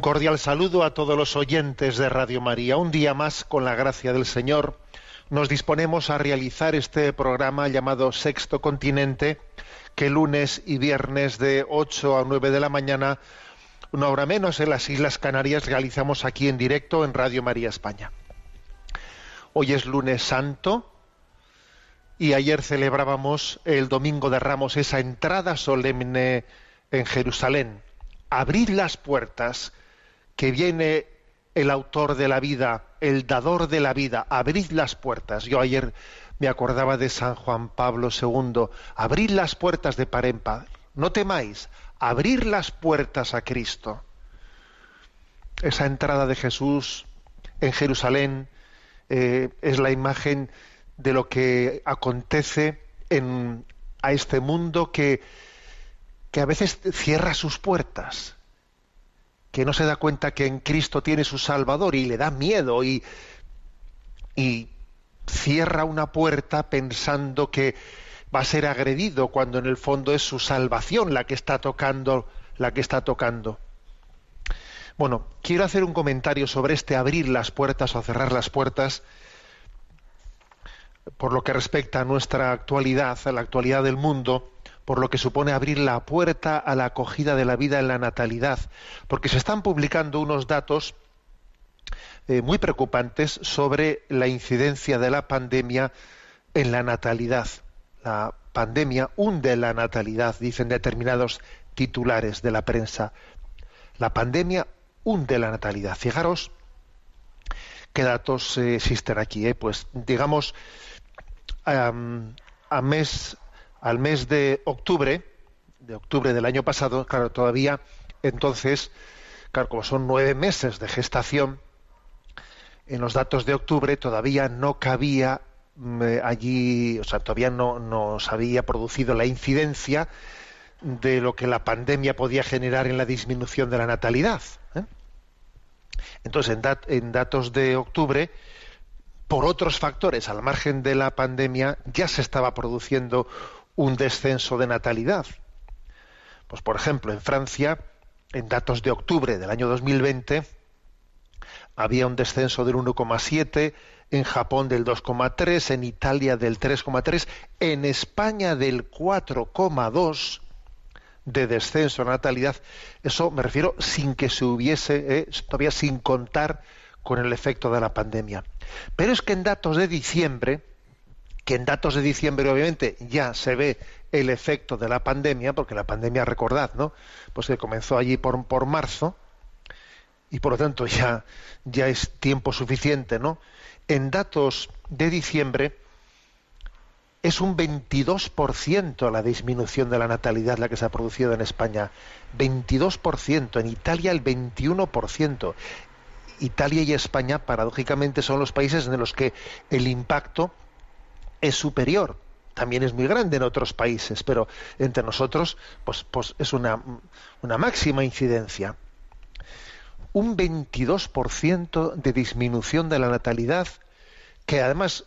Un cordial saludo a todos los oyentes de Radio María. Un día más, con la gracia del Señor, nos disponemos a realizar este programa llamado Sexto Continente, que lunes y viernes de 8 a 9 de la mañana, una hora menos en las Islas Canarias, realizamos aquí en directo en Radio María España. Hoy es lunes santo y ayer celebrábamos el Domingo de Ramos, esa entrada solemne en Jerusalén. Abrid las puertas, que viene el autor de la vida, el dador de la vida. Abrid las puertas. Yo ayer me acordaba de San Juan Pablo II. Abrid las puertas de par en par. No temáis, abrir las puertas a Cristo. Esa entrada de Jesús en Jerusalén eh, es la imagen de lo que acontece en, a este mundo que, que a veces cierra sus puertas, que no se da cuenta que en Cristo tiene su Salvador y le da miedo y, y cierra una puerta pensando que va a ser agredido cuando en el fondo es su salvación la que está tocando, la que está tocando. Bueno, quiero hacer un comentario sobre este abrir las puertas o cerrar las puertas por lo que respecta a nuestra actualidad, a la actualidad del mundo, por lo que supone abrir la puerta a la acogida de la vida en la natalidad, porque se están publicando unos datos eh, muy preocupantes sobre la incidencia de la pandemia en la natalidad. La pandemia hunde la natalidad, dicen determinados titulares de la prensa. La pandemia hunde la natalidad. Fijaros qué datos eh, existen aquí. eh. Pues digamos, am, a mes, al mes de octubre, de octubre del año pasado, claro, todavía entonces, claro, como son nueve meses de gestación, en los datos de octubre todavía no cabía mm, eh, allí, o sea, todavía no, no se había producido la incidencia de lo que la pandemia podía generar en la disminución de la natalidad. ¿eh? Entonces, en, dat- en datos de octubre, por otros factores, al margen de la pandemia, ya se estaba produciendo un descenso de natalidad. Pues, por ejemplo, en Francia, en datos de octubre del año 2020, había un descenso del 1,7, en Japón del 2,3, en Italia del 3,3, en España del 4,2 de descenso de natalidad. Eso me refiero sin que se hubiese, eh, todavía sin contar con el efecto de la pandemia. Pero es que en datos de diciembre, que en datos de diciembre obviamente ya se ve el efecto de la pandemia, porque la pandemia, recordad, ¿no? Pues que comenzó allí por, por marzo, y por lo tanto ya, ya es tiempo suficiente, ¿no? En datos de diciembre es un 22% la disminución de la natalidad la que se ha producido en España. 22%, en Italia el 21%. Italia y España, paradójicamente, son los países en los que el impacto es superior. También es muy grande en otros países, pero entre nosotros pues, pues es una, una máxima incidencia. un 22% de disminución de la natalidad, que además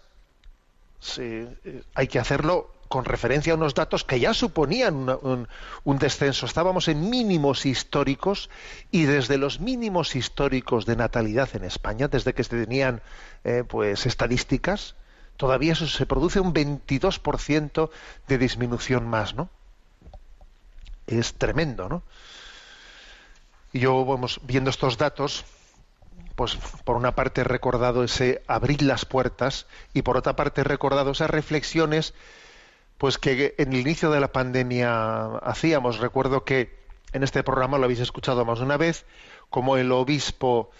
eh, hay que hacerlo con referencia a unos datos que ya suponían un, descenso. Estábamos en mínimos históricos y desde los mínimos históricos de natalidad en España, desde que se tenían eh, pues estadísticas, todavía eso se produce un 22% de disminución más, ¿no? Es tremendo, ¿no? Y yo, vamos, viendo estos datos, pues por una parte he recordado ese abrir las puertas y por otra parte he recordado esas reflexiones pues que en el inicio de la pandemia hacíamos. Recuerdo que en este programa lo habéis escuchado más de una vez, como el obispo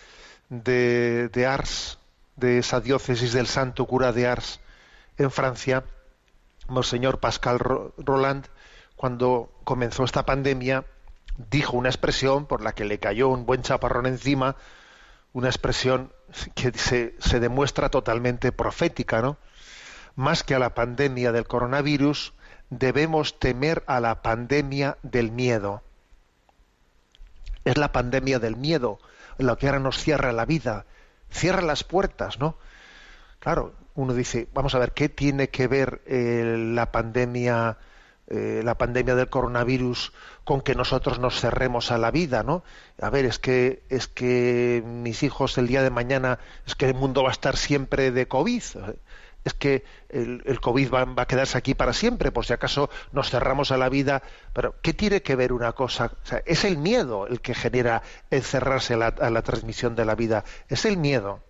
de, de Ars, de esa diócesis del Santo Cura de Ars en Francia, Monseñor Pascal Roland, cuando comenzó esta pandemia, dijo una expresión por la que le cayó un buen chaparrón encima, una expresión que se, demuestra totalmente profética, ¿no? Más que a la pandemia del coronavirus, debemos temer a la pandemia del miedo. Es la pandemia del miedo lo que ahora nos cierra la vida, cierra las puertas, ¿no? Claro, uno dice, vamos a ver, ¿qué tiene que ver eh, la pandemia eh, la pandemia del coronavirus con que nosotros nos cerremos a la vida, ¿no? A ver, es que es que mis hijos el día de mañana es que el mundo va a estar siempre de COVID. Es que el, COVID va, a quedarse aquí para siempre, por si acaso nos cerramos a la vida. Pero, ¿qué tiene que ver una cosa? Es el miedo el que genera el cerrarse a la, a la transmisión de la vida. Es el miedo.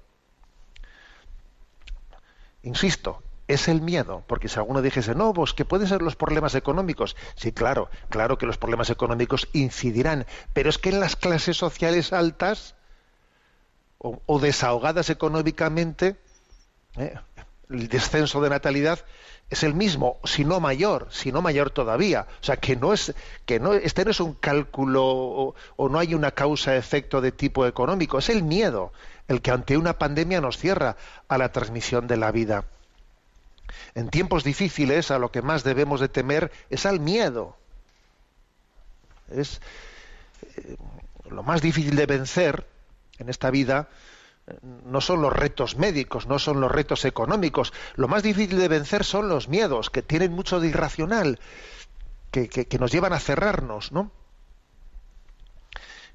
Insisto, es el miedo, porque si alguno dijese, no, pues que pueden ser los problemas económicos, sí, claro, claro que los problemas económicos incidirán, pero es que en las clases sociales altas o, o desahogadas económicamente, ¿eh? El descenso de natalidad es el mismo, si no mayor, si no mayor todavía. O sea, que no es, que no, este no es un cálculo o, no hay una causa-efecto de tipo económico, es el miedo el que ante una pandemia nos cierra a la transmisión de la vida. En tiempos difíciles a lo que más debemos de temer es al miedo. Es eh, lo más difícil de vencer en esta vida no son los retos médicos, no son los retos económicos. Lo más difícil de vencer son los miedos, que tienen mucho de irracional, que, que, nos llevan a cerrarnos, ¿no?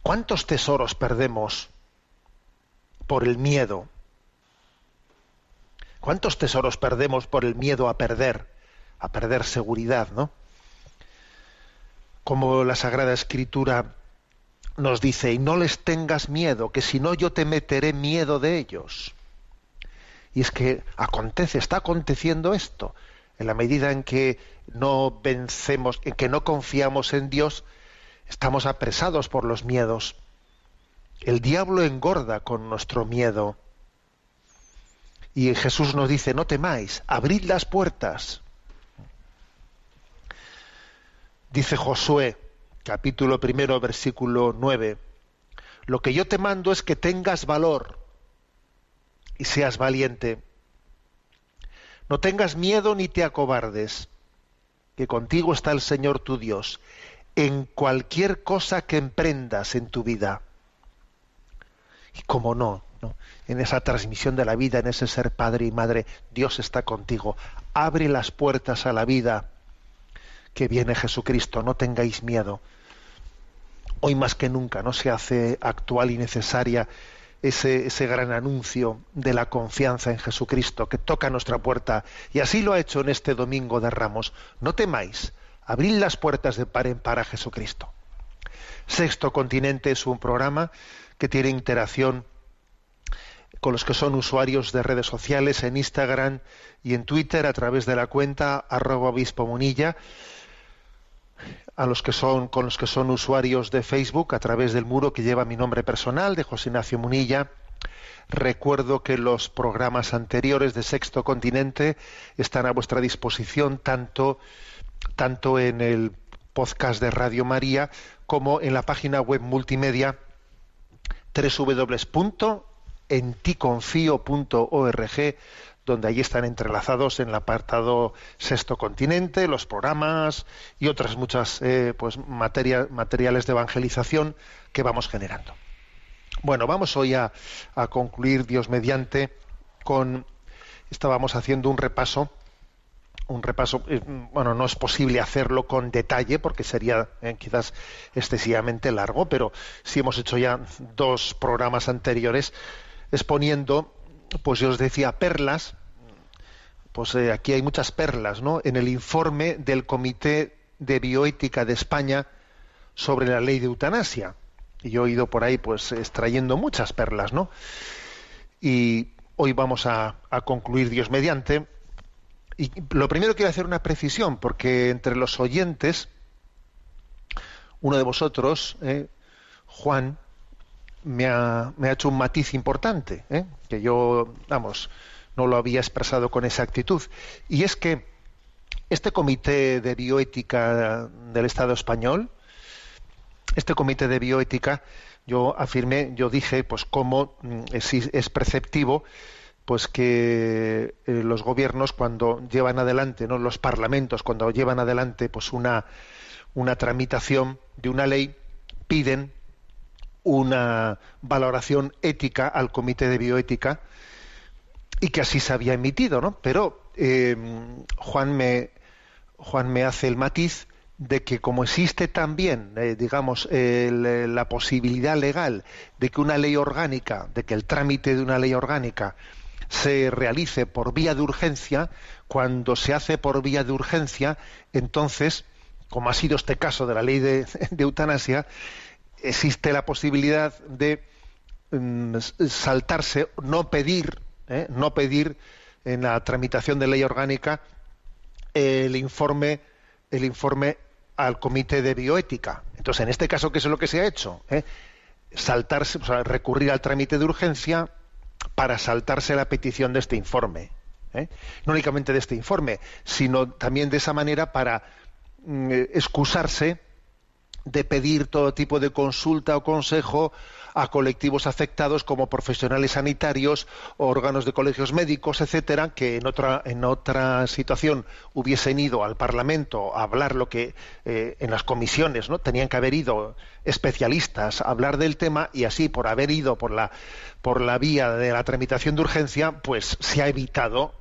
¿Cuántos tesoros perdemos por el miedo? ¿Cuántos tesoros perdemos por el miedo a perder, a perder seguridad, ¿no? Como la Sagrada Escritura nos dice, y no les tengas miedo, que si no yo te meteré miedo de ellos. Y es que acontece, está aconteciendo esto. En la medida en que no vencemos, en que no confiamos en Dios, estamos apresados por los miedos. El diablo engorda con nuestro miedo. Y Jesús nos dice, no temáis, abrid las puertas. Dice Josué, capítulo primero, versículo 9, lo que yo te mando es que tengas valor y seas valiente. No tengas miedo ni te acobardes, que contigo está el Señor tu Dios, en cualquier cosa que emprendas en tu vida. Y como no, ¿no? en esa transmisión de la vida, en ese ser padre y madre, Dios está contigo. Abre las puertas a la vida que viene Jesucristo, no tengáis miedo. Hoy más que nunca no se hace actual y necesaria ese, ese gran anuncio de la confianza en Jesucristo que toca nuestra puerta y así lo ha hecho en este domingo de Ramos. No temáis, abrid las puertas de par en par a Jesucristo. Sexto Continente es un programa que tiene interacción con los que son usuarios de redes sociales en Instagram y en Twitter a través de la cuenta arroba obispo munilla, a los que son con los que son usuarios de Facebook a través del muro que lleva mi nombre personal de José Ignacio Munilla. Recuerdo que los programas anteriores de Sexto Continente están a vuestra disposición tanto, tanto en el podcast de Radio María como en la página web multimedia www en ticonfío.org, donde allí están entrelazados en el apartado Sexto Continente, los programas y otras muchas eh, pues, materiales de evangelización que vamos generando. Bueno, vamos hoy a, a concluir, Dios mediante, con estábamos haciendo un repaso un repaso, eh, bueno, no es posible hacerlo con detalle porque sería eh, quizás excesivamente largo, pero sí hemos hecho ya dos programas anteriores exponiendo, pues yo os decía, perlas, pues eh, aquí hay muchas perlas, ¿no? En el informe del Comité de Bioética de España sobre la ley de eutanasia. Y yo he ido por ahí, pues, extrayendo muchas perlas, ¿no? Y hoy vamos a, concluir, Dios mediante, y lo primero quiero hacer una precisión, porque entre los oyentes, uno de vosotros, eh, Juan, me ha, me ha, hecho un matiz importante, eh, que yo, vamos, no lo había expresado con exactitud. Y es que este comité de bioética del Estado español, este comité de bioética, yo afirmé, yo dije, pues cómo mm, es, es preceptivo pues que eh, los gobiernos cuando llevan adelante, no los parlamentos cuando llevan adelante pues una una tramitación de una ley piden una valoración ética al comité de bioética y que así se había emitido, ¿no? Pero eh, Juan me Juan me hace el matiz de que como existe también, eh, digamos, el, la posibilidad legal de que una ley orgánica, de que el trámite de una ley orgánica se realice por vía de urgencia, cuando se hace por vía de urgencia, entonces, como ha sido este caso de la ley de, eutanasia, existe la posibilidad de mm, saltarse, no pedir, ¿eh? no pedir en la tramitación de ley orgánica el informe, el informe al comité de bioética. Entonces, en este caso, ¿qué es lo que se ha hecho? ¿Eh? Saltarse, o sea, recurrir al trámite de urgencia, para saltarse la petición de este informe. ¿eh? No únicamente de este informe, sino también de esa manera para mm, excusarse de pedir todo tipo de consulta o consejo a colectivos afectados como profesionales sanitarios, órganos de colegios médicos, etcétera, que en otra en otra situación hubiesen ido al Parlamento a hablar lo que eh, en las comisiones, ¿no? Tenían que haber ido especialistas a hablar del tema y así por haber ido por la por la vía de la tramitación de urgencia, pues se ha evitado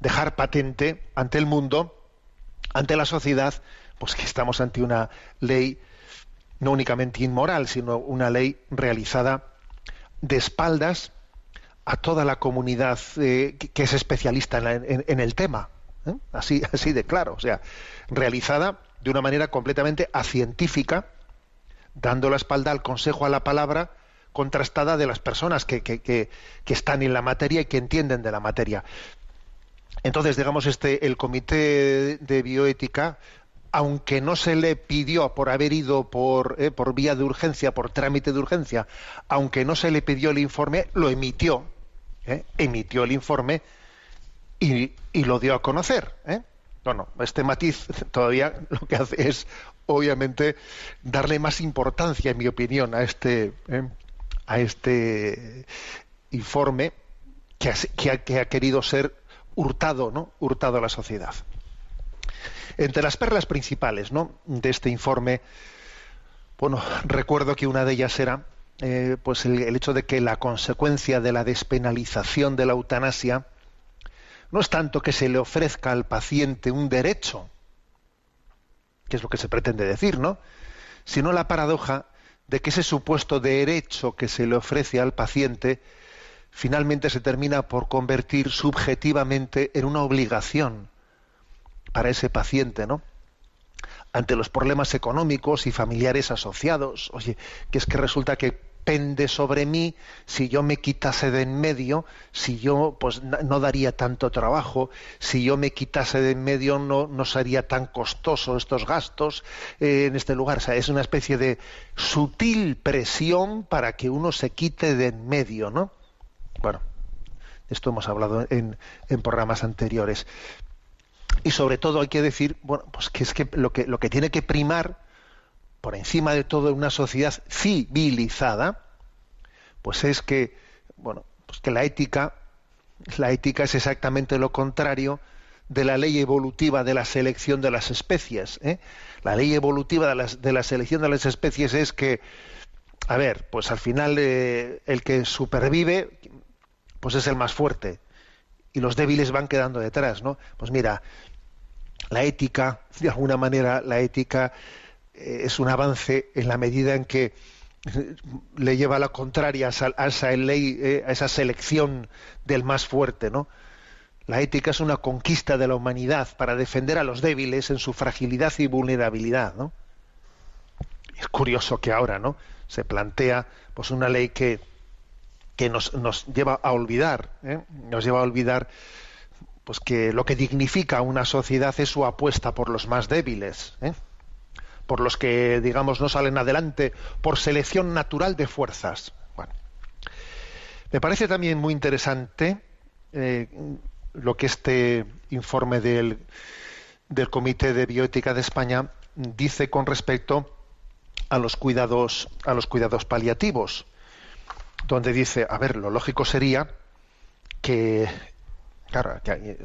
dejar patente ante el mundo, ante la sociedad, pues que estamos ante una ley no únicamente inmoral, sino una ley realizada de espaldas a toda la comunidad eh, que es especialista en, el tema. ¿eh? Así, de claro. O sea, realizada de una manera completamente acientífica, dando la espalda al consejo, a la palabra contrastada de las personas que, que están en la materia y que entienden de la materia. Entonces, digamos, este, el Comité de Bioética aunque no se le pidió por haber ido por, eh, por vía de urgencia, por trámite de urgencia, aunque no se le pidió el informe, lo emitió, eh, emitió el informe y, y, lo dio a conocer. ¿eh? Bueno, este matiz todavía lo que hace es, obviamente, darle más importancia, en mi opinión, a este, ¿eh? a este informe que ha, que, ha, que ha querido ser hurtado, ¿no? Hurtado a la sociedad. Entre las perlas principales ¿no? de este informe, bueno, recuerdo que una de ellas era eh, pues el, el, hecho de que la consecuencia de la despenalización de la eutanasia no es tanto que se le ofrezca al paciente un derecho, que es lo que se pretende decir, ¿no? Sino la paradoja de que ese supuesto derecho que se le ofrece al paciente finalmente se termina por convertir subjetivamente en una obligación para ese paciente, ¿no? Ante los problemas económicos y familiares asociados. Oye, que es que resulta que pende sobre mí si yo me quitase de en medio, si yo pues no daría tanto trabajo, si yo me quitase de en medio no, no sería tan costoso estos gastos eh, en este lugar. O sea, es una especie de sutil presión para que uno se quite de en medio, ¿no? Bueno, esto hemos hablado en, en programas anteriores. Y sobre todo hay que decir, bueno, pues que es que lo que, lo que tiene que primar por encima de todo en una sociedad civilizada, pues es que, bueno, pues que la ética, la ética es exactamente lo contrario de la ley evolutiva de la selección de las especies. ¿eh? La ley evolutiva de, las, de la selección de las especies es que a ver, pues al final eh, el que supervive, pues es el más fuerte y los débiles van quedando detrás, ¿no? Pues mira, la ética, de alguna manera, la ética eh, es un avance en la medida en que le lleva a la contraria a esa, a esa ley, eh, a esa selección del más fuerte, ¿no? La ética es una conquista de la humanidad para defender a los débiles en su fragilidad y vulnerabilidad, ¿no? Es curioso que ahora, ¿no? Se plantea, pues, una ley que que nos, nos lleva a olvidar, ¿eh? nos lleva a olvidar pues que lo que dignifica una sociedad es su apuesta por los más débiles, ¿eh? por los que digamos no salen adelante por selección natural de fuerzas. Bueno, me parece también muy interesante eh, lo que este informe del, del Comité de Bioética de España dice con respecto a los cuidados a los cuidados paliativos donde dice, a ver, lo lógico sería que, claro,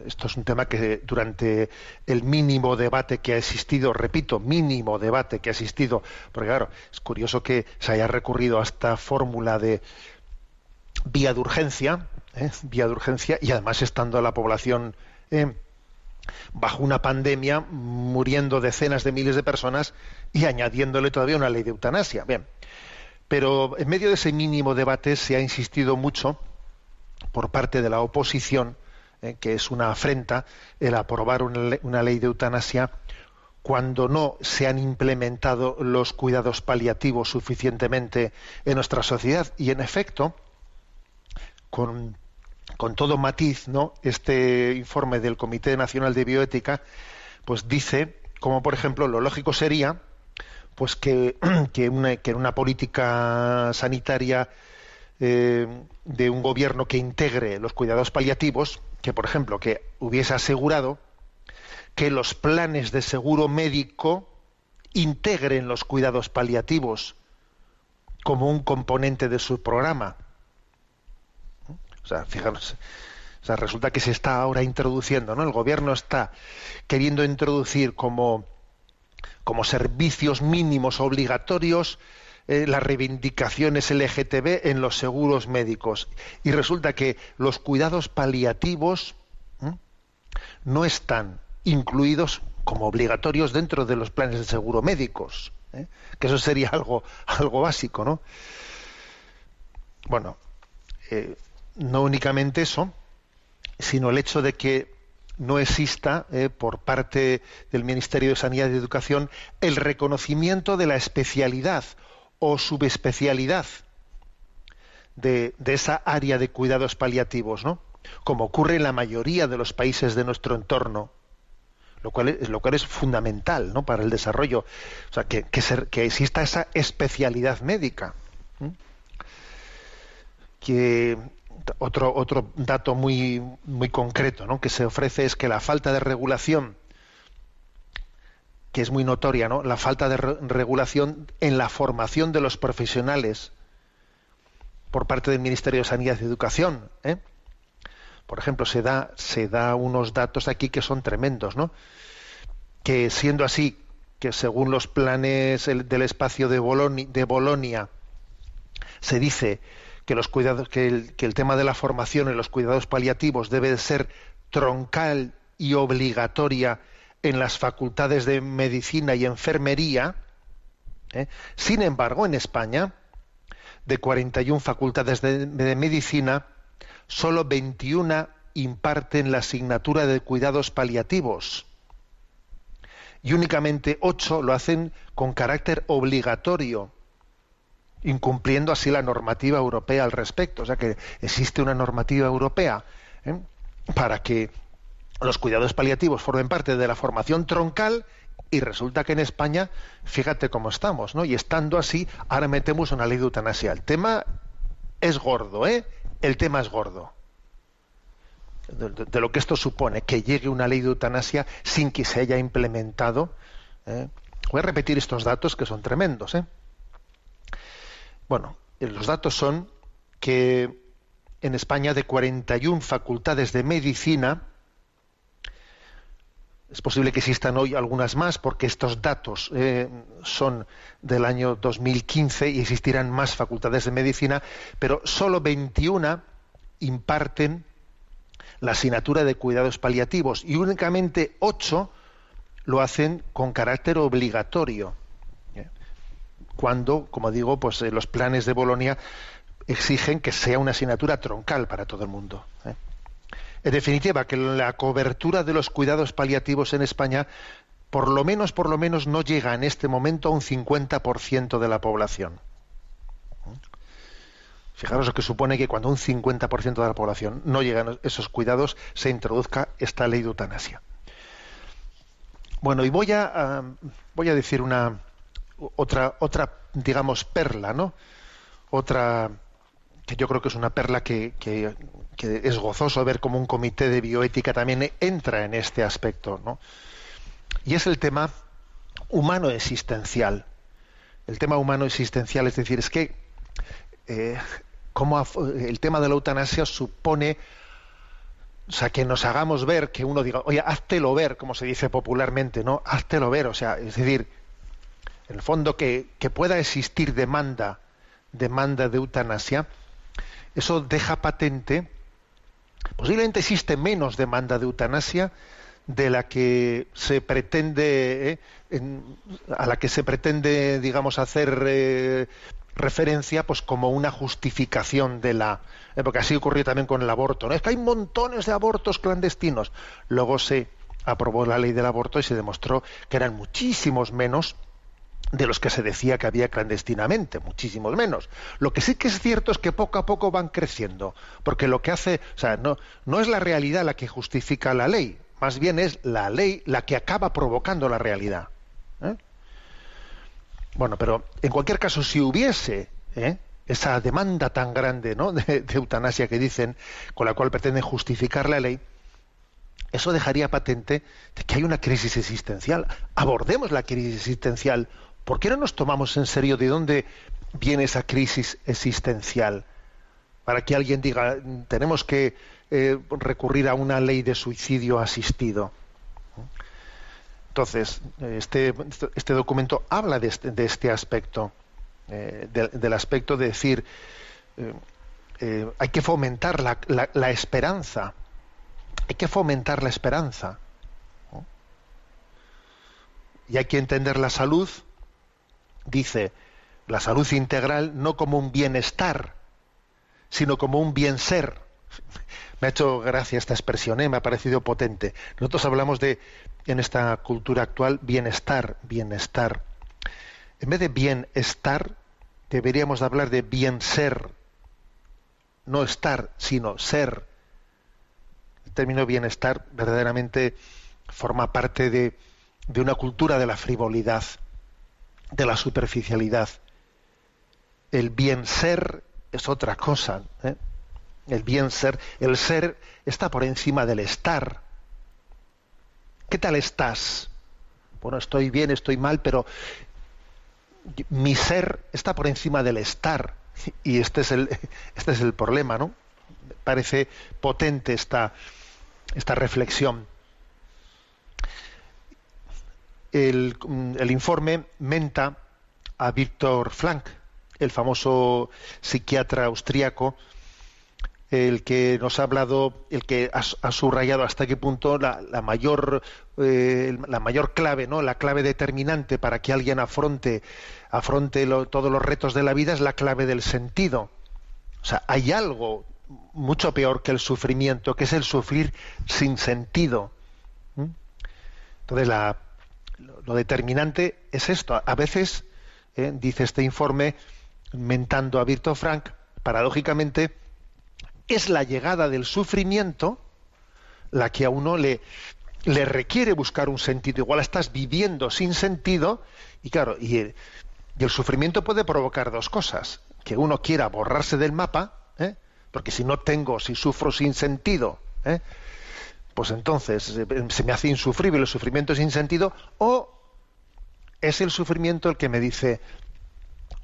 esto es un tema que durante el mínimo debate que ha existido, repito, mínimo debate que ha existido, porque claro, es curioso que se haya recurrido a esta fórmula de vía de urgencia, ¿eh? vía de urgencia, y además estando la población eh, bajo una pandemia, muriendo decenas de miles de personas y añadiéndole todavía una ley de eutanasia. Bien, pero en medio de ese mínimo debate se ha insistido mucho por parte de la oposición, eh, que es una afrenta, el aprobar una, ley de eutanasia cuando no se han implementado los cuidados paliativos suficientemente en nuestra sociedad. Y en efecto, con, con todo matiz, ¿no? Este informe del Comité Nacional de Bioética, pues dice, como por ejemplo, lo lógico sería pues que, que, una, que una política sanitaria eh, de un gobierno que integre los cuidados paliativos, que por ejemplo que hubiese asegurado que los planes de seguro médico integren los cuidados paliativos como un componente de su programa. O sea, fijaros, o sea, resulta que se está ahora introduciendo, ¿no? El gobierno está queriendo introducir como como servicios mínimos obligatorios eh, las reivindicaciones LGTB en los seguros médicos. Y resulta que los cuidados paliativos no están incluidos como obligatorios dentro de los planes de seguro médicos. ¿eh? Que eso sería algo, algo básico, ¿no? Bueno, eh, no únicamente eso, sino el hecho de que no exista por parte del Ministerio de Sanidad y Educación el reconocimiento de la especialidad o subespecialidad de, esa área de cuidados paliativos, ¿no? Como ocurre en la mayoría de los países de nuestro entorno, lo cual es, lo es fundamental, ¿no? Para el desarrollo, o sea, que, que exista esa especialidad médica. Que otro, otro dato muy, muy concreto ¿no? que se ofrece es que la falta de regulación, que es muy notoria, ¿no? la falta de regulación en la formación de los profesionales por parte del Ministerio de Sanidad y Educación. ¿eh? Por ejemplo, se da, se da unos datos aquí que son tremendos, ¿no? que siendo así, que según los planes del espacio de Bolonia se dice que el, tema de la formación en los cuidados paliativos debe ser troncal y obligatoria en las facultades de medicina y enfermería. ¿eh? Sin embargo, en España, de 41 facultades de, medicina, solo 21 imparten la asignatura de cuidados paliativos y únicamente 8 lo hacen con carácter obligatorio incumpliendo así la normativa europea al respecto. O sea que existe una normativa europea ¿eh? para que los cuidados paliativos formen parte de la formación troncal y resulta que en España, fíjate cómo estamos, ¿no? Y estando así, ahora metemos una ley de eutanasia. El tema es gordo, ¿eh? El tema es gordo. De, lo que esto supone, que llegue una ley de eutanasia sin que se haya implementado. ¿eh? Voy a repetir estos datos que son tremendos, ¿eh? Bueno, eh, los datos son que en España de 41 facultades de medicina, Es posible que existan hoy algunas más porque estos datos eh, son del año 2015 y existirán más facultades de medicina, pero solo 21 imparten la asignatura de cuidados paliativos y únicamente 8 lo hacen con carácter obligatorio. ¿eh? Cuando, como digo, pues eh, los planes de Bolonia exigen que sea una asignatura troncal para todo el mundo. En definitiva, que la cobertura de los cuidados paliativos en España, por lo menos, por lo menos, no llega en este momento a un 50% de la población. Fijaros lo que supone que cuando un 50% de la población no llega a esos cuidados, se introduzca esta ley de eutanasia. Bueno, y voy a, voy a decir una otra, otra, digamos, perla, ¿no? Otra que yo creo que es una perla que, que, es gozoso ver cómo un comité de bioética también entra en este aspecto, ¿no? Y es el tema humano existencial. El tema humano existencial, es decir, es que eh, cómo el tema de la eutanasia supone, o sea, que nos hagamos ver, que uno diga, oye, háztelo ver, como se dice popularmente, ¿no? Háztelo ver, o sea, es decir, en el fondo que, que pueda existir demanda, demanda de eutanasia, eso deja patente, posiblemente existe menos demanda de eutanasia de la que se pretende, eh, a la que se pretende, digamos, hacer eh, referencia, pues como una justificación de la, eh, porque así ocurrió también con el aborto, ¿no? Es que hay montones de abortos clandestinos. Luego se aprobó la ley del aborto y se demostró que eran muchísimos menos de los que se decía que había clandestinamente, muchísimos menos. Lo que sí que es cierto es que poco a poco van creciendo, porque lo que hace, o sea, no, no es la realidad la que justifica la ley, más bien es la ley la que acaba provocando la realidad. ¿eh? Bueno, pero en cualquier caso, si hubiese ¿eh? esa demanda tan grande ¿no? de, de eutanasia que dicen, con la cual pretenden justificar la ley, eso dejaría patente de que hay una crisis existencial. Abordemos la crisis existencial ¿Por qué no nos tomamos en serio de dónde viene esa crisis existencial? Para que alguien diga, tenemos que eh, recurrir a una ley de suicidio asistido. Entonces, este, este documento habla de este, de este aspecto, eh, de, del aspecto de decir, eh, hay que fomentar la, esperanza, hay que fomentar la esperanza. Y hay que entender la salud dice la salud integral no como un bienestar, sino como un bien ser. Me ha hecho gracia esta expresión, ¿eh? me ha parecido potente. Nosotros hablamos de, en esta cultura actual, bienestar, bienestar. En vez de bienestar, deberíamos hablar de bien ser. No estar, sino ser. El término bienestar verdaderamente forma parte de, de una cultura de la frivolidad de la superficialidad. El bien ser es otra cosa. ¿eh? El bien ser, el ser está por encima del estar. ¿Qué tal estás? Bueno, estoy bien, estoy mal, pero mi ser está por encima del estar. Y este es el, este es el problema, ¿no? Parece potente esta, esta reflexión el, el informe menta a Víctor Frank, el famoso psiquiatra austriaco, el que nos ha hablado, el que ha, subrayado hasta qué punto la, la mayor eh, la mayor clave, ¿no? La clave determinante para que alguien afronte afronte lo, todos los retos de la vida es la clave del sentido. O sea, hay algo mucho peor que el sufrimiento, que es el sufrir sin sentido. ¿Mm? Entonces la lo determinante es esto. A veces, eh, dice este informe, mentando a Víctor Frank, paradójicamente, es la llegada del sufrimiento la que a uno le, le requiere buscar un sentido. Igual estás viviendo sin sentido y claro, y el, y el sufrimiento puede provocar dos cosas. Que uno quiera borrarse del mapa, ¿eh? porque si no tengo, si sufro sin sentido, ¿eh? Pues entonces se me hace insufrible el sufrimiento sin sentido, o es el sufrimiento el que me dice,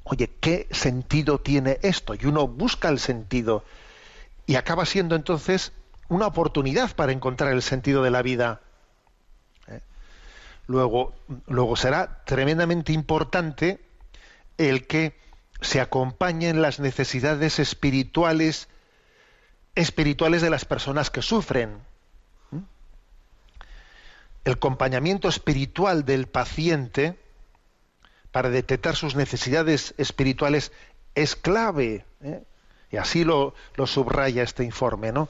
oye, ¿qué sentido tiene esto? Y uno busca el sentido y acaba siendo entonces una oportunidad para encontrar el sentido de la vida. ¿Eh? Luego, luego será tremendamente importante el que se acompañen las necesidades espirituales espirituales de las personas que sufren. El acompañamiento espiritual del paciente para detectar sus necesidades espirituales es clave. ¿eh? Y así lo, lo, subraya este informe, ¿no?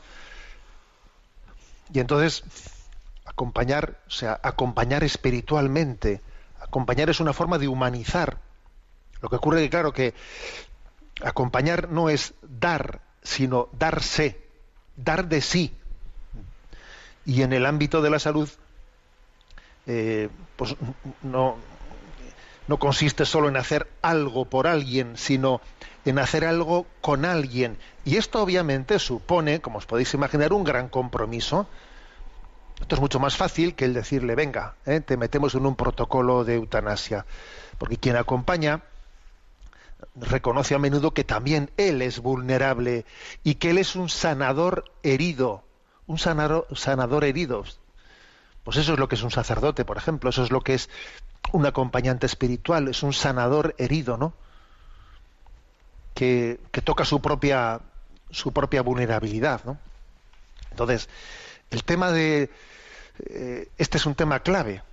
Y entonces, acompañar, o sea, acompañar espiritualmente. Acompañar es una forma de humanizar. Lo que ocurre es que, claro, que acompañar no es dar, sino darse, dar de sí. Y en el ámbito de la salud, eh, pues no, no consiste solo en hacer algo por alguien, sino en hacer algo con alguien. Y esto obviamente supone, como os podéis imaginar, un gran compromiso. Esto es mucho más fácil que el decirle, venga, eh, te metemos en un protocolo de eutanasia. Porque quien acompaña reconoce a menudo que también él es vulnerable y que él es un sanador herido, un sanador, sanador herido. Pues eso es lo que es un sacerdote, por ejemplo, eso es lo que es un acompañante espiritual, es un sanador herido, ¿no? Que, toca su propia, su propia vulnerabilidad, ¿no? Entonces, el tema de... Eh, este es un tema clave,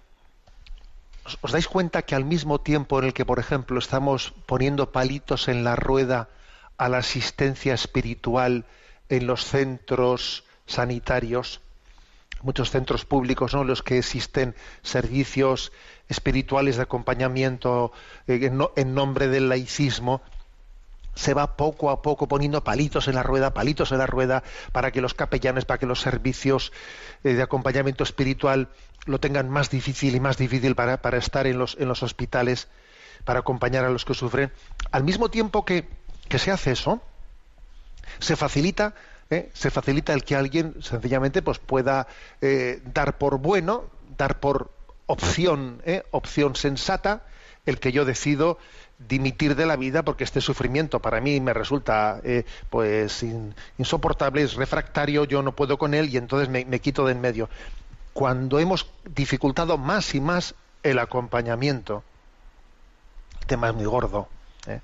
¿Os dais cuenta que al mismo tiempo en el que, por ejemplo, estamos poniendo palitos en la rueda a la asistencia espiritual en los centros sanitarios, muchos centros públicos, ¿no? los que existen servicios espirituales de acompañamiento eh, en nombre del laicismo, se va poco a poco poniendo palitos en la rueda, palitos en la rueda, para que los capellanes, para que los servicios eh, de acompañamiento espiritual lo tengan más difícil y más difícil para, para estar en los, en los hospitales, para acompañar a los que sufren. Al mismo tiempo que, que se hace eso, se facilita, ¿eh? se facilita el que alguien sencillamente pues, pueda eh, dar por bueno, dar por opción, opción sensata, el que yo decido dimitir de la vida porque este sufrimiento para mí me resulta eh, pues insoportable, es refractario, yo no puedo con él y entonces me, quito de en medio. Cuando hemos dificultado más y más el acompañamiento, el tema es muy gordo. ¿eh?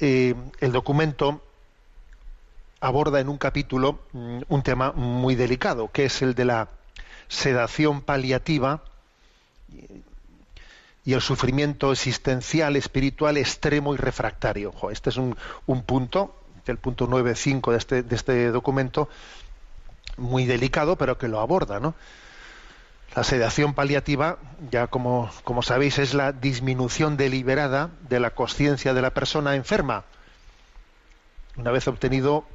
Eh, el documento aborda en un capítulo mm, un tema muy delicado, que es el de la sedación paliativa y el sufrimiento existencial, espiritual, extremo y refractario. este es un, punto, el punto 9.5 de este, de este documento, muy delicado, pero que lo aborda, ¿no? La sedación paliativa, ya como, como sabéis, es la disminución deliberada de la conciencia de la persona enferma. Una vez obtenido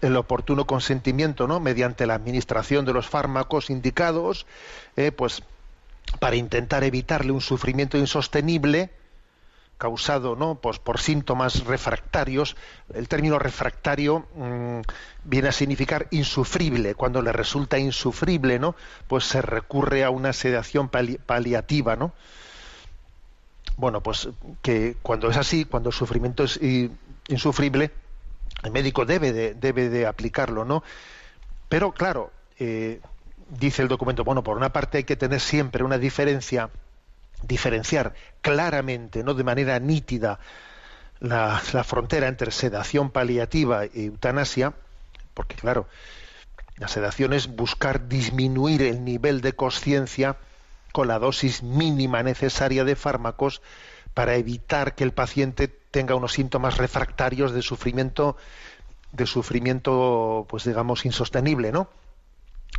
el oportuno consentimiento, ¿no? mediante la administración de los fármacos indicados, eh, pues para intentar evitarle un sufrimiento insostenible causado ¿no? pues por síntomas refractarios. El término refractario mmm, viene a significar insufrible. Cuando le resulta insufrible, ¿no? pues se recurre a una sedación pali paliativa. ¿no? Bueno, pues que cuando es así, cuando el sufrimiento es insufrible, el médico debe de, debe de aplicarlo, ¿no? Pero claro, eh, dice el documento, bueno, por una parte hay que tener siempre una diferencia, diferenciar claramente, no de manera nítida, la, la frontera entre sedación paliativa e eutanasia, porque claro, la sedación es buscar disminuir el nivel de conciencia con la dosis mínima necesaria de fármacos para evitar que el paciente tenga unos síntomas refractarios de sufrimiento de sufrimiento pues digamos insostenible, ¿no?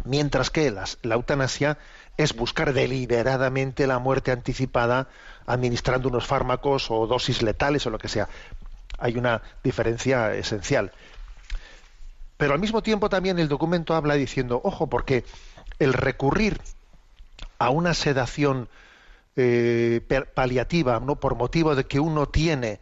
Mientras que la eutanasia es buscar deliberadamente la muerte anticipada administrando unos fármacos o dosis letales o lo que sea. Hay una diferencia esencial. Pero al mismo tiempo también el documento habla diciendo, ojo, porque el recurrir a una sedación eh, paliativa, ¿no? por motivo de que uno tiene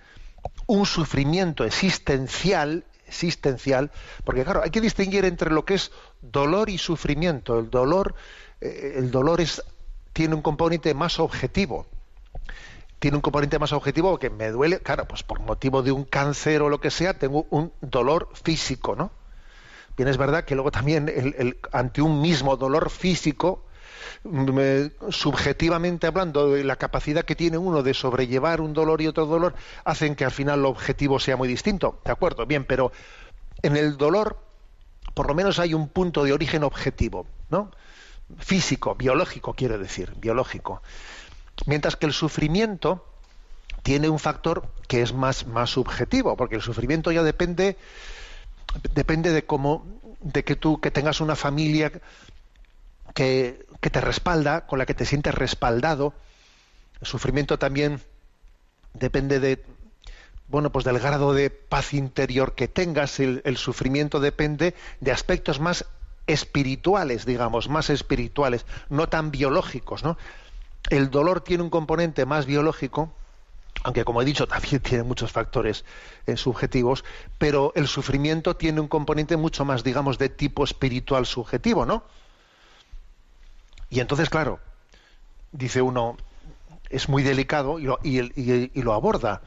un sufrimiento existencial, existencial, porque claro, hay que distinguir entre lo que es dolor y sufrimiento. El dolor, eh, el dolor es, tiene un componente más objetivo. Tiene un componente más objetivo que me duele, claro, pues por motivo de un cáncer o lo que sea, tengo un dolor físico, ¿no? Bien, es verdad que luego también el, ante un mismo dolor físico subjetivamente hablando, de la capacidad que tiene uno de sobrellevar un dolor y otro dolor, hacen que al final el objetivo sea muy distinto. De acuerdo, bien, pero en el dolor, por lo menos hay un punto de origen objetivo, ¿no? Físico, biológico, quiero decir, biológico. Mientras que el sufrimiento tiene un factor que es más, más subjetivo, porque el sufrimiento ya depende, depende de cómo, de que tú que tengas una familia que, te respalda, con la que te sientes respaldado. El sufrimiento también depende de bueno, pues del grado de paz interior que tengas, el, el, sufrimiento depende de aspectos más espirituales, digamos, más espirituales, no tan biológicos, ¿no? El dolor tiene un componente más biológico, aunque como he dicho también tiene muchos factores eh, subjetivos, pero el sufrimiento tiene un componente mucho más, digamos, de tipo espiritual subjetivo, ¿no? Y entonces, claro, dice uno, es muy delicado y lo, aborda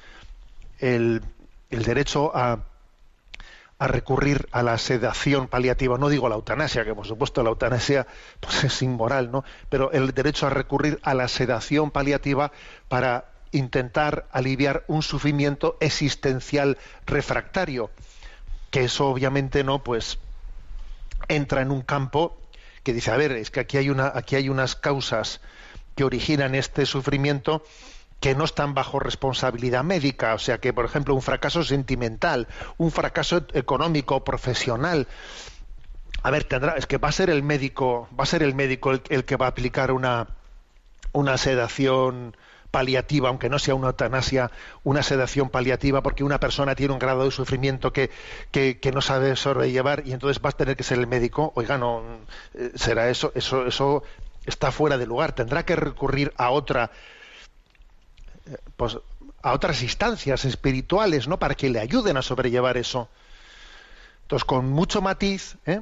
el, derecho a, a, recurrir a la sedación paliativa. No digo la eutanasia, que por supuesto la eutanasia pues, es inmoral, ¿no? Pero el derecho a recurrir a la sedación paliativa para intentar aliviar un sufrimiento existencial refractario, que eso obviamente no, pues entra en un campo que dice, a ver, es que aquí hay una, aquí hay unas causas que originan este sufrimiento que no están bajo responsabilidad médica, o sea que, por ejemplo, un fracaso sentimental, un fracaso económico, profesional. A ver, tendrá, es que va a ser el médico, va a ser el médico el, que va a aplicar una, una sedación paliativa, aunque no sea una eutanasia, una sedación paliativa, porque una persona tiene un grado de sufrimiento que, que, que, no sabe sobrellevar y entonces va a tener que ser el médico. Oiga, no, será eso, eso, eso está fuera de lugar. Tendrá que recurrir a otra pues, a otras instancias espirituales, ¿no? Para que le ayuden a sobrellevar eso. Entonces, con mucho matiz, ¿eh?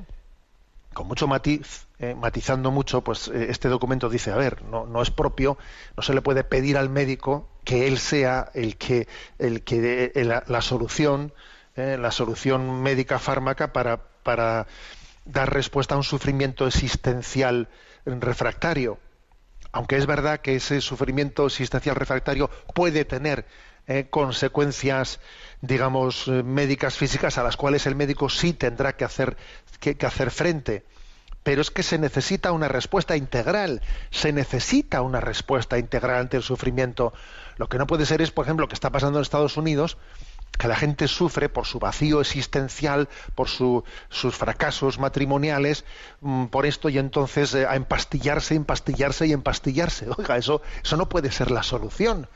con mucho matiz, eh, matizando mucho, pues eh, este documento dice, a ver, no, no, es propio, no se le puede pedir al médico que él sea el que, el que dé la, la, solución, la solución médica fármaca para, para dar respuesta a un sufrimiento existencial refractario aunque es verdad que ese sufrimiento existencial refractario puede tener eh, consecuencias, digamos, eh, médicas físicas a las cuales el médico sí tendrá que hacer, que hacer frente. Pero es que se necesita una respuesta integral, se necesita una respuesta integral ante el sufrimiento. Lo que no puede ser es, por ejemplo, lo que está pasando en Estados Unidos, que la gente sufre por su vacío existencial, por su, sus fracasos matrimoniales, mmm, por esto y entonces eh, a empastillarse, empastillarse y empastillarse. Oiga, eso, eso no puede ser la solución.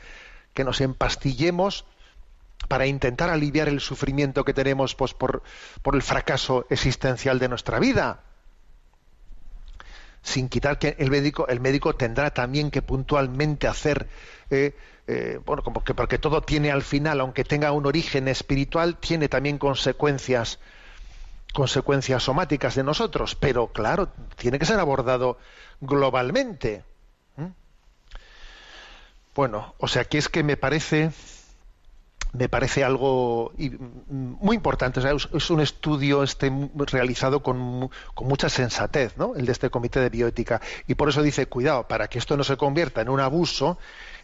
Que nos empastillemos para intentar aliviar el sufrimiento que tenemos pues, por, por el fracaso existencial de nuestra vida. Sin quitar que el médico, el médico tendrá también que puntualmente hacer eh, eh, bueno, como que porque todo tiene al final, aunque tenga un origen espiritual, tiene también consecuencias consecuencias somáticas de nosotros, pero claro, tiene que ser abordado globalmente. ¿Mm? Bueno, o sea que es que me parece me parece algo muy importante. Es un estudio este realizado con, con, mucha sensatez, ¿no? El de este comité de bioética. Y por eso dice, cuidado, para que esto no se convierta en un abuso,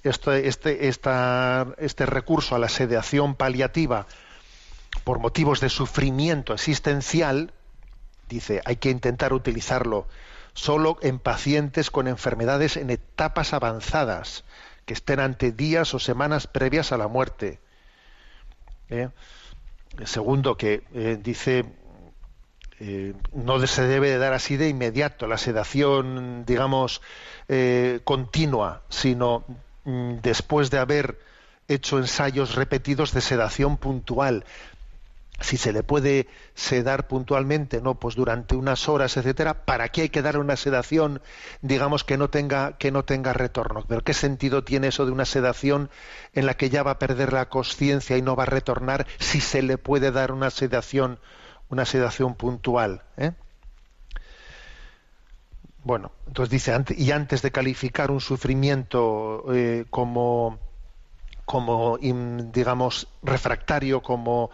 este, este recurso a la sedación paliativa por motivos de sufrimiento existencial, dice, hay que intentar utilizarlo solo en pacientes con enfermedades en etapas avanzadas, que estén ante días o semanas previas a la muerte. ¿Eh? Segundo, que eh, dice, eh, no se debe de dar así de inmediato la sedación, digamos, eh, continua, sino Mm, después de haber hecho ensayos repetidos de sedación puntual. Si se le puede sedar puntualmente, no, pues durante unas horas, etcétera, ¿para qué hay que dar una sedación, digamos que no tenga que no tenga retorno? Pero qué sentido tiene eso de una sedación en la que ya va a perder la conciencia y no va a retornar si se le puede dar una sedación, una sedación puntual, ¿eh? Bueno, entonces dice, y antes de calificar un sufrimiento eh, como, como digamos, refractario, como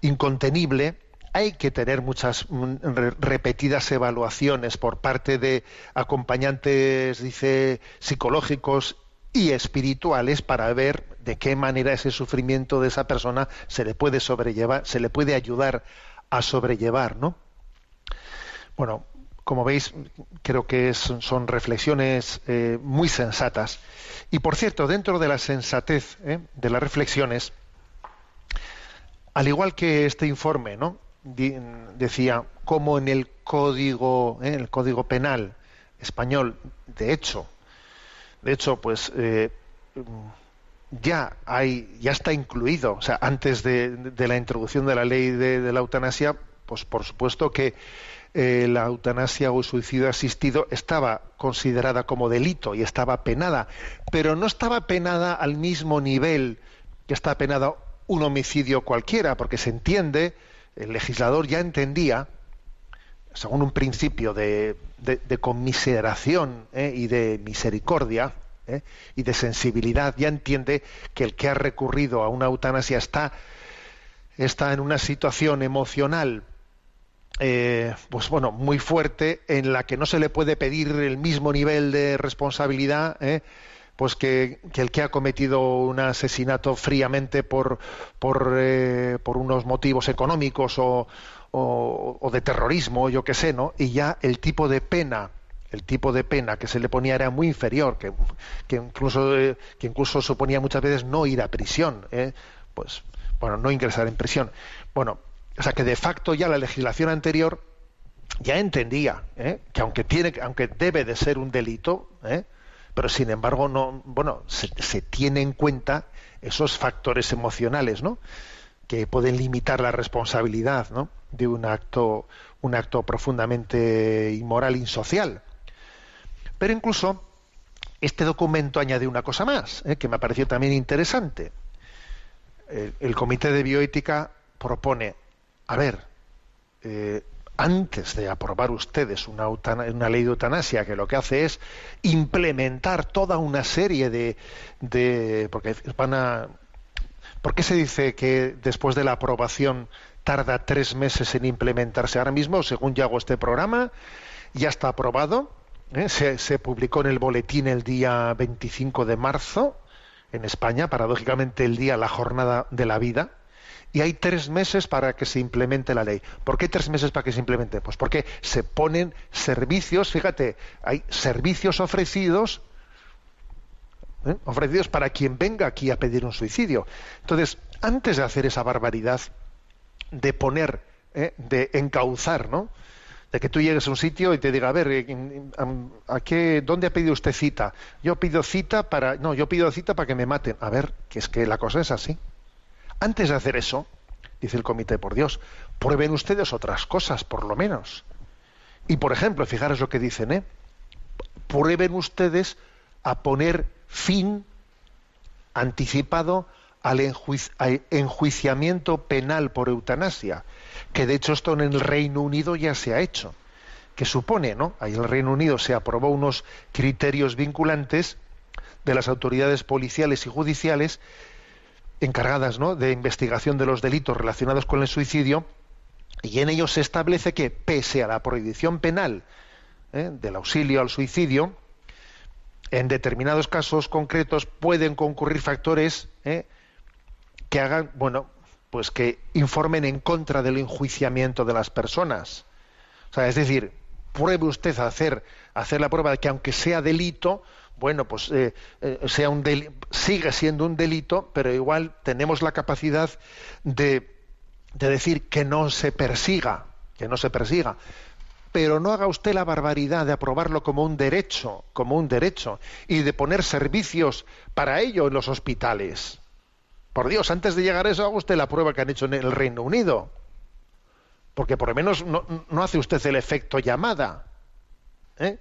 incontenible, hay que tener muchas mm, re- repetidas evaluaciones por parte de acompañantes, dice, psicológicos y espirituales para ver de qué manera ese sufrimiento de esa persona se le puede sobrellevar, se le puede ayudar a sobrellevar, ¿no? Bueno, como veis, creo que son reflexiones eh, muy sensatas. Y por cierto, dentro de la sensatez ¿eh? de las reflexiones, al igual que este informe, ¿no? Decía cómo en el código, ¿eh? el código penal español, de hecho, de hecho, pues eh, ya hay, ya está incluido, o sea, antes de, la introducción de la ley de, la eutanasia, pues por supuesto que eh, la eutanasia o suicidio asistido estaba considerada como delito y estaba penada, pero no estaba penada al mismo nivel que está penada un homicidio cualquiera, porque se entiende, el legislador ya entendía, según un principio de, conmiseración ¿eh? y de misericordia ¿eh? y de sensibilidad, ya entiende que el que ha recurrido a una eutanasia está, está en una situación emocional eh, pues bueno, muy fuerte, en la que no se le puede pedir el mismo nivel de responsabilidad, ¿eh? Pues que, que el que ha cometido un asesinato fríamente por, por, eh, unos motivos económicos o, o- o de terrorismo, yo qué sé, ¿no? Y ya el tipo de pena, el tipo de pena que se le ponía era muy inferior, que, que incluso, eh, que incluso suponía muchas veces no ir a prisión, ¿eh? pues bueno, no ingresar en prisión. Bueno, o sea que de facto ya la legislación anterior ya entendía ¿eh? que aunque tiene aunque debe de ser un delito ¿eh? Pero sin embargo no bueno se, tiene en cuenta esos factores emocionales no que pueden limitar la responsabilidad ¿no? de un acto un acto profundamente inmoral insocial pero incluso este documento añade una cosa más ¿eh? que me ha parecido también interesante el, el comité de bioética propone a ver eh, antes de aprobar ustedes una, una ley de eutanasia que lo que hace es implementar toda una serie de, de porque van a ¿por qué se dice que después de la aprobación tarda tres meses en implementarse ahora mismo según yo hago este programa ya está aprobado ¿eh? se, se publicó en el boletín el día 25 de marzo en España paradójicamente el día la jornada de la vida y hay tres meses para que se implemente la ley. ¿Por qué tres meses para que se implemente? Pues porque se ponen servicios, fíjate, hay servicios ofrecidos, ¿eh? ofrecidos para quien venga aquí a pedir un suicidio. Entonces, antes de hacer esa barbaridad de poner, ¿eh? de encauzar, ¿no? De que tú llegues a un sitio y te diga, a ver, eh, ¿a qué, ¿dónde ha pedido usted cita? Yo pido cita para, no, yo pido cita para que me maten. A ver, que es que la cosa es así. Antes de hacer eso, dice el comité, por Dios, prueben ustedes otras cosas, por lo menos. Y, por ejemplo, fijaros lo que dicen, ¿eh? Prueben ustedes a poner fin anticipado al enjuici- al enjuiciamiento penal por eutanasia, que de hecho esto en el Reino Unido ya se ha hecho, que supone, ¿no? Ahí en el Reino Unido se aprobó unos criterios vinculantes de las autoridades policiales y judiciales encargadas ¿no? de investigación de los delitos relacionados con el suicidio, y en ellos se establece que, pese a la prohibición penal ¿eh? del auxilio al suicidio, en determinados casos concretos pueden concurrir factores ¿eh? que hagan, bueno, pues que informen en contra del enjuiciamiento de las personas. O sea, es decir, pruebe usted hacer, a hacer la prueba de que aunque sea delito, bueno, pues eh, eh, sea un sigue siendo un delito, pero igual tenemos la capacidad de, de decir que no se persiga, que no se persiga. Pero no haga usted la barbaridad de aprobarlo como un derecho, como un derecho, y de poner servicios para ello en los hospitales. Por Dios, antes de llegar a eso, haga usted la prueba que han hecho en el Reino Unido. Porque por lo menos no, no hace usted el efecto llamada. ¿eh?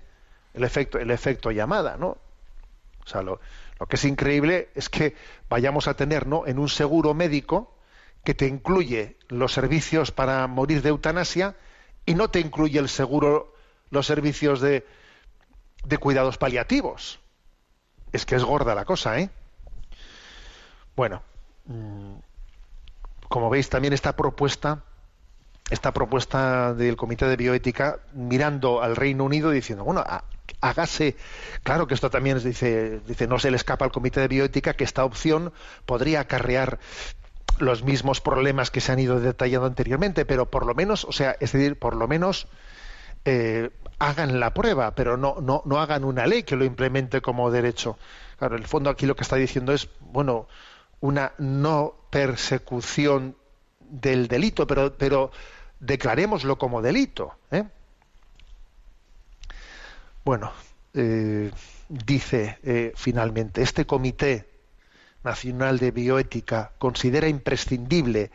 El efecto, el efecto llamada, ¿no? O sea, lo, lo que es increíble es que vayamos a tener, ¿no? En un seguro médico que te incluye los servicios para morir de eutanasia y no te incluye el seguro los servicios de, de cuidados paliativos. Es que es gorda la cosa, ¿eh? Bueno, mm, como veis, también esta propuesta esta propuesta del Comité de Bioética mirando al Reino Unido diciendo, bueno, hágase, claro que esto también dice, dice, no se le escapa al Comité de Bioética que esta opción podría acarrear los mismos problemas que se han ido detallando anteriormente, pero por lo menos, o sea, es decir, por lo menos eh, hagan la prueba, pero no, no, no hagan una ley que lo implemente como derecho. Claro, en el fondo aquí lo que está diciendo es, bueno, una no persecución del delito, pero, pero declarémoslo como delito. ¿eh? Bueno, eh, dice eh, finalmente, este Comité Nacional de Bioética considera imprescindible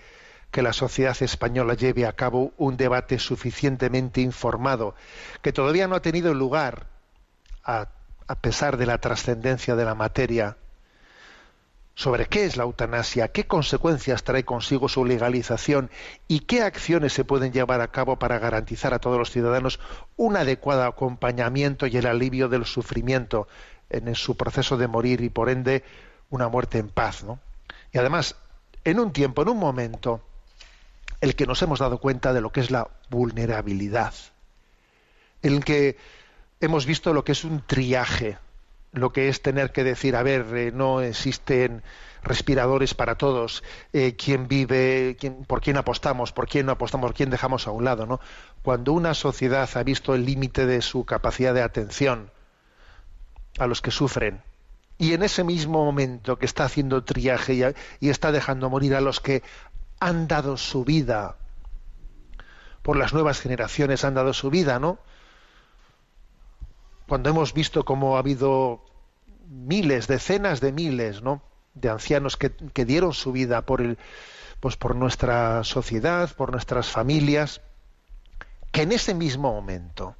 que la sociedad española lleve a cabo un debate suficientemente informado, que todavía no ha tenido lugar, a, a pesar de la trascendencia de la materia, sobre qué es la eutanasia, qué consecuencias trae consigo su legalización y qué acciones se pueden llevar a cabo para garantizar a todos los ciudadanos un adecuado acompañamiento y el alivio del sufrimiento en su proceso de morir y por ende una muerte en paz. ¿no? Y además, en un tiempo, en un momento, el que nos hemos dado cuenta de lo que es la vulnerabilidad, en el que hemos visto lo que es un triaje, lo que es tener que decir, a ver, eh, no existen respiradores para todos, eh, quién vive, quién, por quién apostamos, por quién no apostamos, por quién dejamos a un lado, ¿no? Cuando una sociedad ha visto el límite de su capacidad de atención a los que sufren, y en ese mismo momento que está haciendo triaje y, y está dejando morir a los que han dado su vida por las nuevas generaciones han dado su vida, ¿no? Cuando hemos visto cómo ha habido miles, decenas de miles, de ancianos que, dieron su vida por el, pues por nuestra sociedad, por nuestras familias, que en ese mismo momento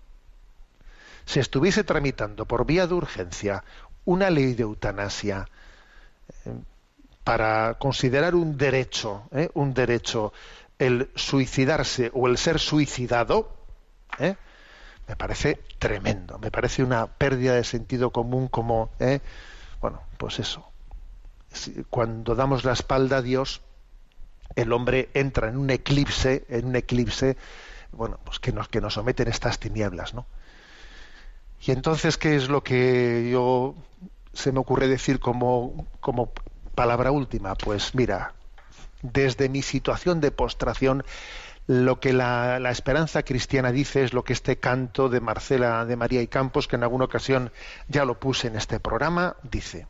se estuviese tramitando por vía de urgencia una ley de eutanasia eh, para considerar un derecho, ¿eh? un derecho el suicidarse o el ser suicidado, ¿eh? Me parece tremendo, me parece una pérdida de sentido común como, ¿eh? bueno, pues eso. Cuando damos la espalda a Dios, el hombre entra en un eclipse, en un eclipse, bueno, pues que nos, que nos someten estas tinieblas, ¿no? Y entonces, ¿qué es lo que yo se me ocurre decir como, como palabra última? Pues mira, desde mi situación de postración, lo que la, esperanza cristiana dice es lo que este canto de Marcela de María y Campos, que en alguna ocasión ya lo puse en este programa, dice,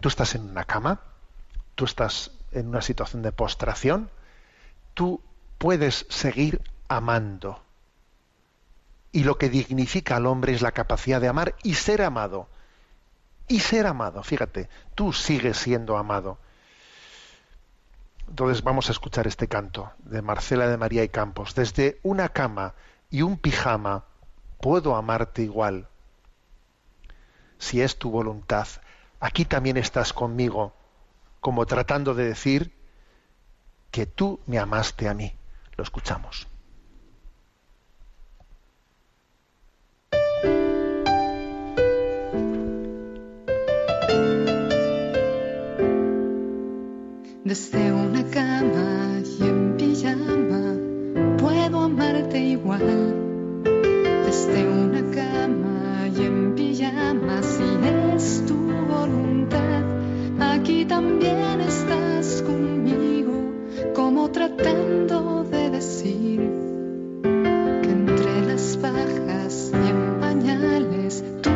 tú estás en una cama, tú estás en una situación de postración, tú puedes seguir amando. Y lo que dignifica al hombre es la capacidad de amar y ser amado. Y ser amado, fíjate, tú sigues siendo amado. Entonces vamos a escuchar este canto de Marcela de María y Campos. Desde una cama y un pijama puedo amarte igual. Si es tu voluntad, aquí también estás conmigo, como tratando de decir que tú me amaste a mí. Lo escuchamos. Desde una cama y en pijama puedo amarte igual. Desde una cama y en pijama si es tu voluntad. Aquí también estás conmigo como tratando de decir que entre las bajas y en pañales tú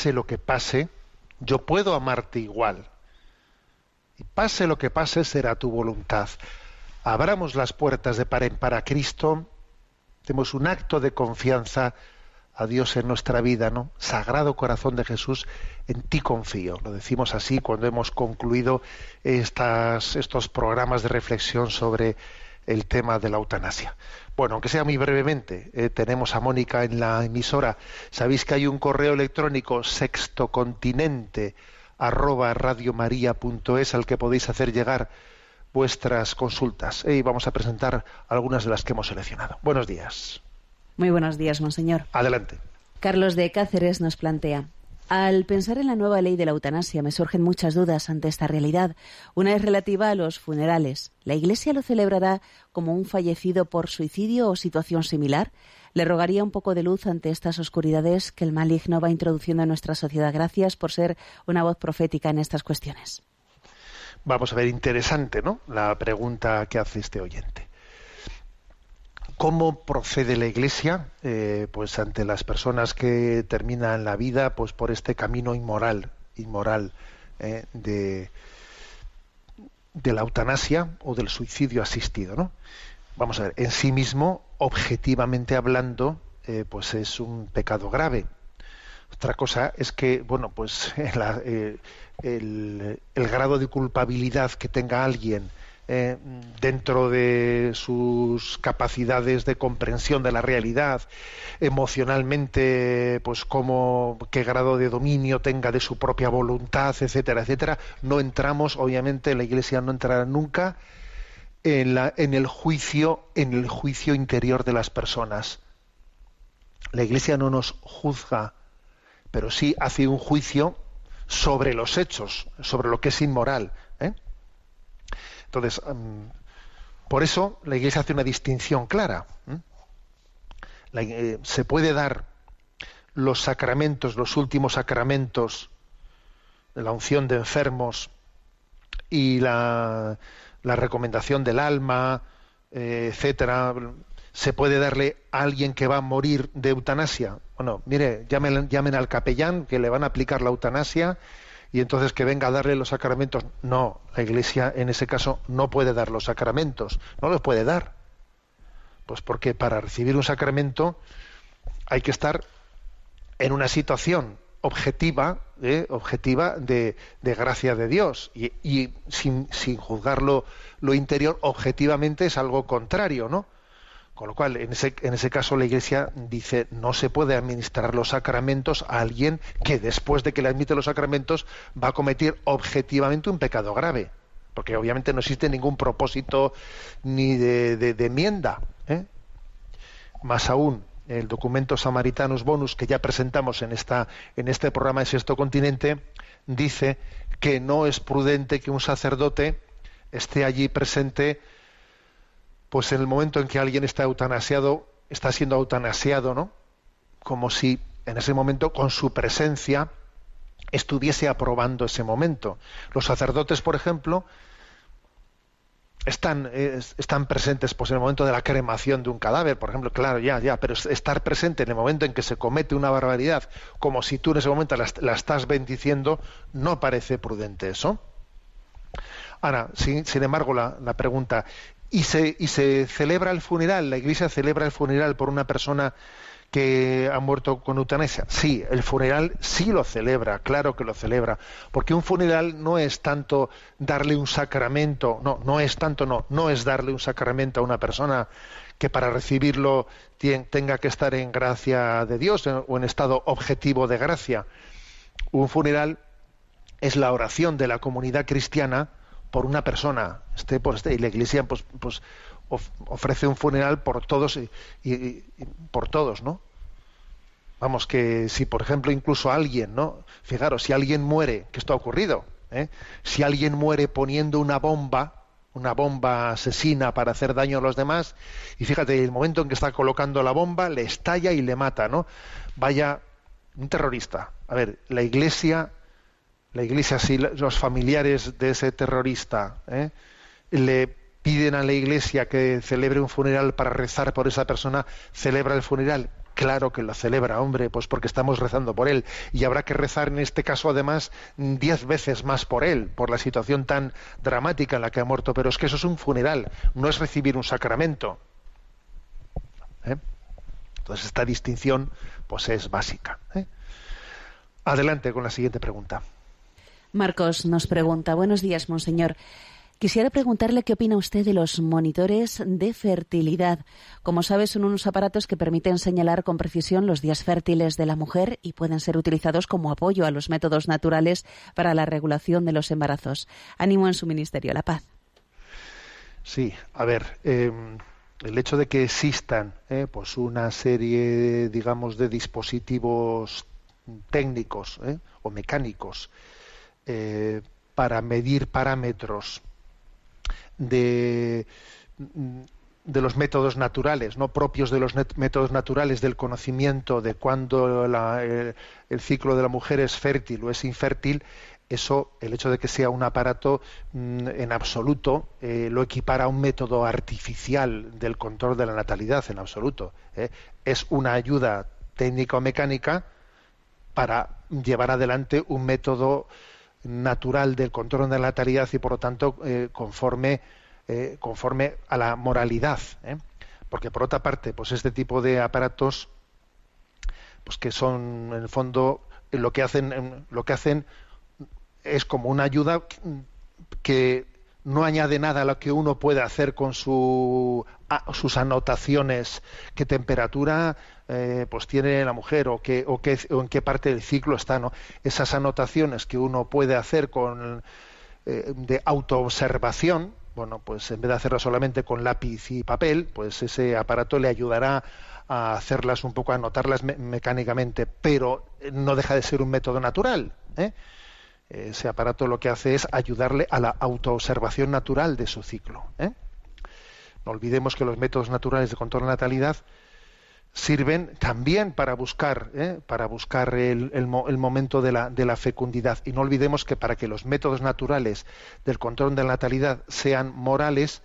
pase lo que pase, yo puedo amarte igual. Y pase lo que pase, será tu voluntad. Abramos las puertas de par en par a Cristo, demos un acto de confianza a Dios en nuestra vida, ¿no? Sagrado corazón de Jesús, en ti confío. Lo decimos así cuando hemos concluido estas, estos programas de reflexión sobre el tema de la eutanasia. Bueno, aunque sea muy brevemente, eh, tenemos a Mónica en la emisora. Sabéis que hay un correo electrónico sextocontinente arroba radiomaria.es al que podéis hacer llegar vuestras consultas. Y vamos a presentar algunas de las que hemos seleccionado. Buenos días. Muy buenos días, monseñor. Adelante. Carlos de Cáceres nos plantea. Al pensar en la nueva ley de la eutanasia me surgen muchas dudas ante esta realidad. Una es relativa a los funerales. ¿La Iglesia lo celebrará como un fallecido por suicidio o situación similar? Le rogaría un poco de luz ante estas oscuridades que el maligno va introduciendo en nuestra sociedad. Gracias por ser una voz profética en estas cuestiones. Vamos a ver, interesante, ¿no? La pregunta que hace este oyente. ¿Cómo procede la Iglesia, eh, pues ante las personas que terminan la vida, pues por este camino inmoral, inmoral eh, de, de la eutanasia o del suicidio asistido, ¿no? Vamos a ver, en sí mismo, objetivamente hablando, eh, pues es un pecado grave. Otra cosa es que, bueno, pues el grado de culpabilidad que tenga alguien eh, dentro de sus capacidades de comprensión de la realidad, emocionalmente, pues cómo, qué grado de dominio tenga de su propia voluntad, etcétera, etcétera, no entramos, obviamente, la Iglesia no entrará nunca en, la, en el juicio, en el juicio interior de las personas. La Iglesia no nos juzga, pero sí hace un juicio sobre los hechos, sobre lo que es inmoral. Entonces, um, por eso la Iglesia hace una distinción clara. La, eh, se puede dar los sacramentos, los últimos sacramentos, la unción de enfermos y la, la recomendación del alma, eh, etcétera, se puede darle a alguien que va a morir de eutanasia. Bueno, mire, llamen, llamen al capellán que le van a aplicar la eutanasia y entonces que venga a darle los sacramentos. No, la Iglesia en ese caso no puede dar los sacramentos, no los puede dar. Pues porque para recibir un sacramento hay que estar en una situación objetiva, ¿eh? objetiva de, gracia de Dios y, y sin, sin, juzgarlo lo interior, objetivamente es algo contrario, ¿no? Con lo cual, en ese, en ese caso, la Iglesia dice no se puede administrar los sacramentos a alguien que después de que le admite los sacramentos va a cometer objetivamente un pecado grave. Porque obviamente no existe ningún propósito ni de, de- enmienda. ¿eh? Más aún, el documento Samaritanus Bonus que ya presentamos en, esta, en este programa de Sexto Continente dice que no es prudente que un sacerdote esté allí presente pues en el momento en que alguien está eutanasiado, está siendo eutanasiado, ¿no? Como si en ese momento, con su presencia, estuviese aprobando ese momento. Los sacerdotes, por ejemplo, están, están presentes pues, en el momento de la cremación de un cadáver, por ejemplo, claro, ya, ya, pero es- estar presente en el momento en que se comete una barbaridad, como si tú en ese momento la, est- la estás bendiciendo, no parece prudente eso. Ahora, sin, embargo, la pregunta, ¿y se, ¿y se celebra el funeral? ¿La Iglesia celebra el funeral por una persona que ha muerto con eutanasia? Sí, el funeral sí lo celebra, claro que lo celebra, porque un funeral no es tanto darle un sacramento, no, no es tanto, no, no es darle un sacramento a una persona que para recibirlo tenga que estar en gracia de Dios o en estado objetivo de gracia. Un funeral es la oración de la comunidad cristiana por una persona. Este, por este, y la Iglesia pues, pues, of- ofrece un funeral por todos y- y por todos, ¿no? Vamos, que si por ejemplo incluso alguien, ¿no? Fijaros, si alguien muere, que esto ha ocurrido, ¿eh? si alguien muere poniendo una bomba, una bomba asesina para hacer daño a los demás, y fíjate, el momento en que está colocando la bomba, le estalla y le mata, ¿no? Vaya, un terrorista. A ver, la iglesia, la iglesia, si los familiares de ese terrorista ¿eh? le piden a la iglesia que celebre un funeral para rezar por esa persona, celebra el funeral. Claro que lo celebra, hombre, pues porque estamos rezando por él. Y habrá que rezar en este caso, además, diez veces más por él, por la situación tan dramática en la que ha muerto. Pero es que eso es un funeral, no es recibir un sacramento. ¿Eh? Entonces, esta distinción, pues es básica. ¿eh? Adelante con la siguiente pregunta. Marcos nos pregunta, buenos días, monseñor. Quisiera preguntarle qué opina usted de los monitores de fertilidad. Como sabe, son unos aparatos que permiten señalar con precisión los días fértiles de la mujer y pueden ser utilizados como apoyo a los métodos naturales para la regulación de los embarazos. Ánimo en su ministerio, la paz. Sí, a ver, eh, el hecho de que existan eh, pues una serie, digamos, de dispositivos técnicos eh, o mecánicos eh, para medir parámetros de, de los métodos naturales, no propios de los métodos naturales del conocimiento de cuándo el, ciclo de la mujer es fértil o es infértil, eso, el hecho de que sea un aparato mm, en absoluto, eh, lo equipara a un método artificial del control de la natalidad, en absoluto. ¿eh? Es una ayuda técnica o mecánica para llevar adelante un método natural del control de la natalidad y por lo tanto eh, conforme eh, conforme a la moralidad ¿eh? porque por otra parte pues este tipo de aparatos pues que son en el fondo lo que hacen em, lo que hacen es como una ayuda que no añade nada a lo que uno puede hacer con su, sus anotaciones, qué temperatura eh, pues tiene la mujer o, qué, o, qué, o en qué parte del ciclo está. ¿no? Esas anotaciones que uno puede hacer con, eh, de autoobservación, bueno, pues en vez de hacerlas solamente con lápiz y papel, pues ese aparato le ayudará a hacerlas un poco, a anotarlas me- mecánicamente, pero no deja de ser un método natural. ¿eh? Ese aparato lo que hace es ayudarle a la autoobservación natural de su ciclo. ¿eh? No olvidemos que los métodos naturales de control de natalidad sirven también para buscar, ¿eh? para buscar el, el mo- el momento de la, de la fecundidad. Y no olvidemos que para que los métodos naturales del control de la natalidad sean morales,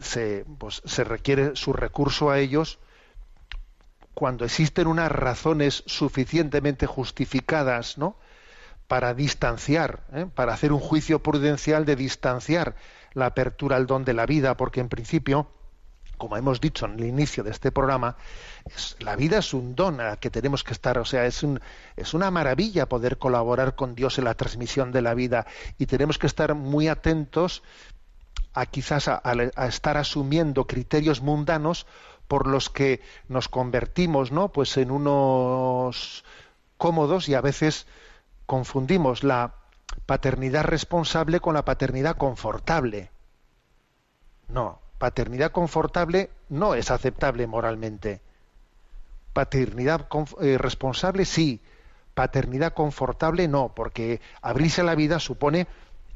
se, pues, se requiere su recurso a ellos cuando existen unas razones suficientemente justificadas, ¿no? para distanciar, ¿eh? para hacer un juicio prudencial de distanciar la apertura al don de la vida, porque en principio, como hemos dicho en el inicio de este programa, la vida es un don al que tenemos que estar, o sea, es, un, es una maravilla poder colaborar con Dios en la transmisión de la vida y tenemos que estar muy atentos a quizás a- a estar asumiendo criterios mundanos por los que nos convertimos, ¿no? Pues en unos cómodos y a veces confundimos la paternidad responsable con la paternidad confortable. No, paternidad confortable no es aceptable moralmente. Paternidad eh, responsable sí, paternidad confortable no, porque abrirse a la vida supone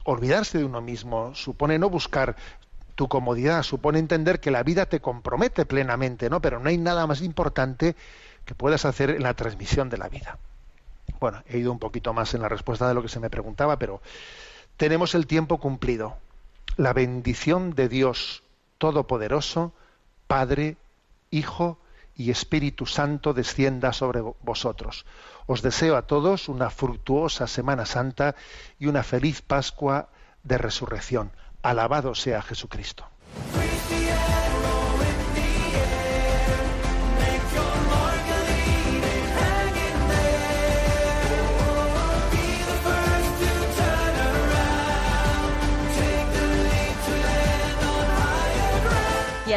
olvidarse de uno mismo, supone no buscar tu comodidad, supone entender que la vida te compromete plenamente, ¿no? Pero no hay nada más importante que puedas hacer en la transmisión de la vida. Bueno, he ido un poquito más en la respuesta de lo que se me preguntaba, pero tenemos el tiempo cumplido. La bendición de Dios Todopoderoso, Padre, Hijo y Espíritu Santo descienda sobre vosotros. Os deseo a todos una fructuosa Semana Santa y una feliz Pascua de Resurrección. Alabado sea Jesucristo.